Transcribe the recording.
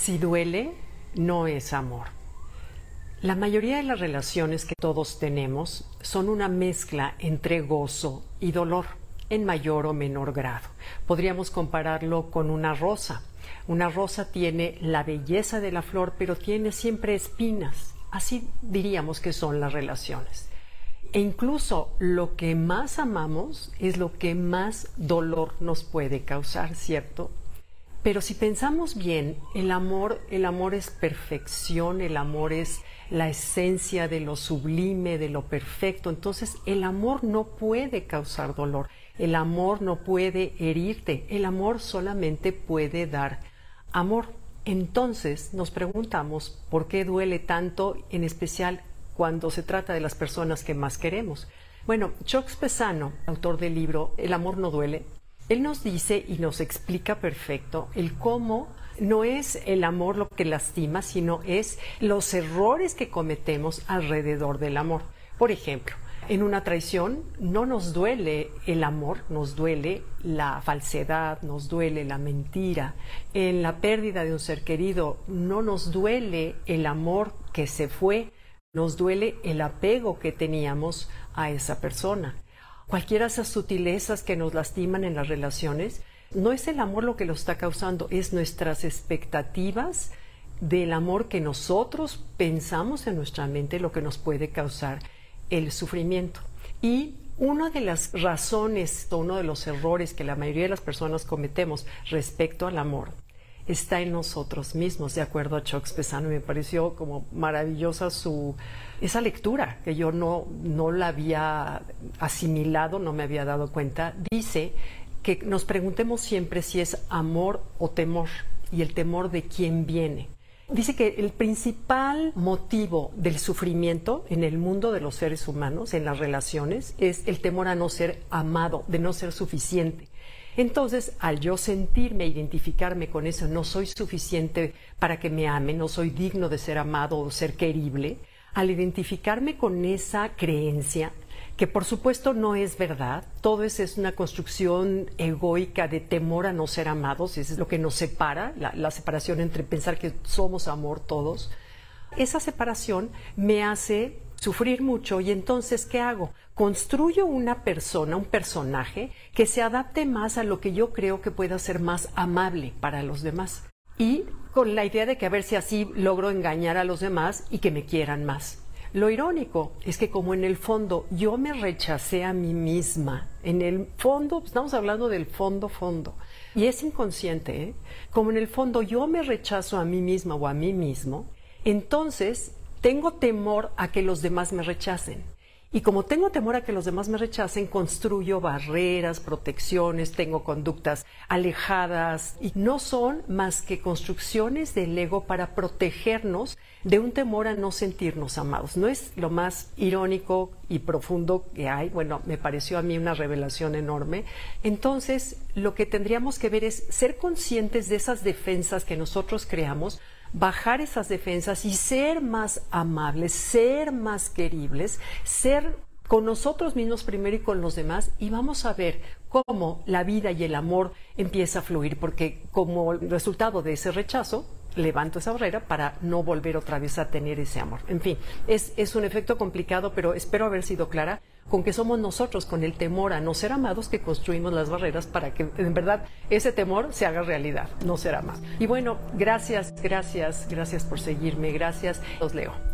Si duele, no es amor. La mayoría de las relaciones que todos tenemos son una mezcla entre gozo y dolor, en mayor o menor grado. Podríamos compararlo con una rosa. Una rosa tiene la belleza de la flor, pero tiene siempre espinas. Así diríamos que son las relaciones. E incluso lo que más amamos es lo que más dolor nos puede causar, ¿cierto? Pero si pensamos bien, el amor, el amor es perfección, el amor es la esencia de lo sublime, de lo perfecto. Entonces, el amor no puede causar dolor, el amor no puede herirte, el amor solamente puede dar amor. Entonces, nos preguntamos por qué duele tanto, en especial cuando se trata de las personas que más queremos. Bueno, Chuck Pesano, autor del libro El amor no duele, él nos dice y nos explica perfecto el cómo no es el amor lo que lastima, sino es los errores que cometemos alrededor del amor. Por ejemplo, en una traición no nos duele el amor, nos duele la falsedad, nos duele la mentira. En la pérdida de un ser querido no nos duele el amor que se fue, nos duele el apego que teníamos a esa persona cualquiera de esas sutilezas que nos lastiman en las relaciones, no es el amor lo que lo está causando, es nuestras expectativas del amor que nosotros pensamos en nuestra mente lo que nos puede causar el sufrimiento. Y una de las razones, uno de los errores que la mayoría de las personas cometemos respecto al amor está en nosotros mismos, de acuerdo a Chuck Pesano. Me pareció como maravillosa su esa lectura que yo no, no la había asimilado, no me había dado cuenta. Dice que nos preguntemos siempre si es amor o temor y el temor de quién viene. Dice que el principal motivo del sufrimiento en el mundo de los seres humanos, en las relaciones, es el temor a no ser amado, de no ser suficiente. Entonces, al yo sentirme, identificarme con eso, no soy suficiente para que me ame, no soy digno de ser amado o ser querible, al identificarme con esa creencia, que por supuesto no es verdad, todo eso es una construcción egoica de temor a no ser amados, eso es lo que nos separa, la separación entre pensar que somos amor todos, esa separación me hace sufrir mucho y entonces, ¿qué hago? Construyo una persona, un personaje que se adapte más a lo que yo creo que pueda ser más amable para los demás. Y con la idea de que a ver si así logro engañar a los demás y que me quieran más. Lo irónico es que como en el fondo yo me rechacé a mí misma, en el fondo, estamos hablando del fondo, fondo, y es inconsciente, ¿eh? como en el fondo yo me rechazo a mí misma o a mí mismo, entonces tengo temor a que los demás me rechacen. Y como tengo temor a que los demás me rechacen, construyo barreras, protecciones, tengo conductas alejadas y no son más que construcciones del ego para protegernos de un temor a no sentirnos amados. No es lo más irónico y profundo que hay. Bueno, me pareció a mí una revelación enorme. Entonces, lo que tendríamos que ver es ser conscientes de esas defensas que nosotros creamos bajar esas defensas y ser más amables, ser más queribles, ser con nosotros mismos primero y con los demás y vamos a ver cómo la vida y el amor empieza a fluir, porque como resultado de ese rechazo, levanto esa barrera para no volver otra vez a tener ese amor. En fin, es, es un efecto complicado, pero espero haber sido clara con que somos nosotros, con el temor a no ser amados, que construimos las barreras para que en verdad ese temor se haga realidad, no ser amado. Y bueno, gracias, gracias, gracias por seguirme, gracias. Los leo.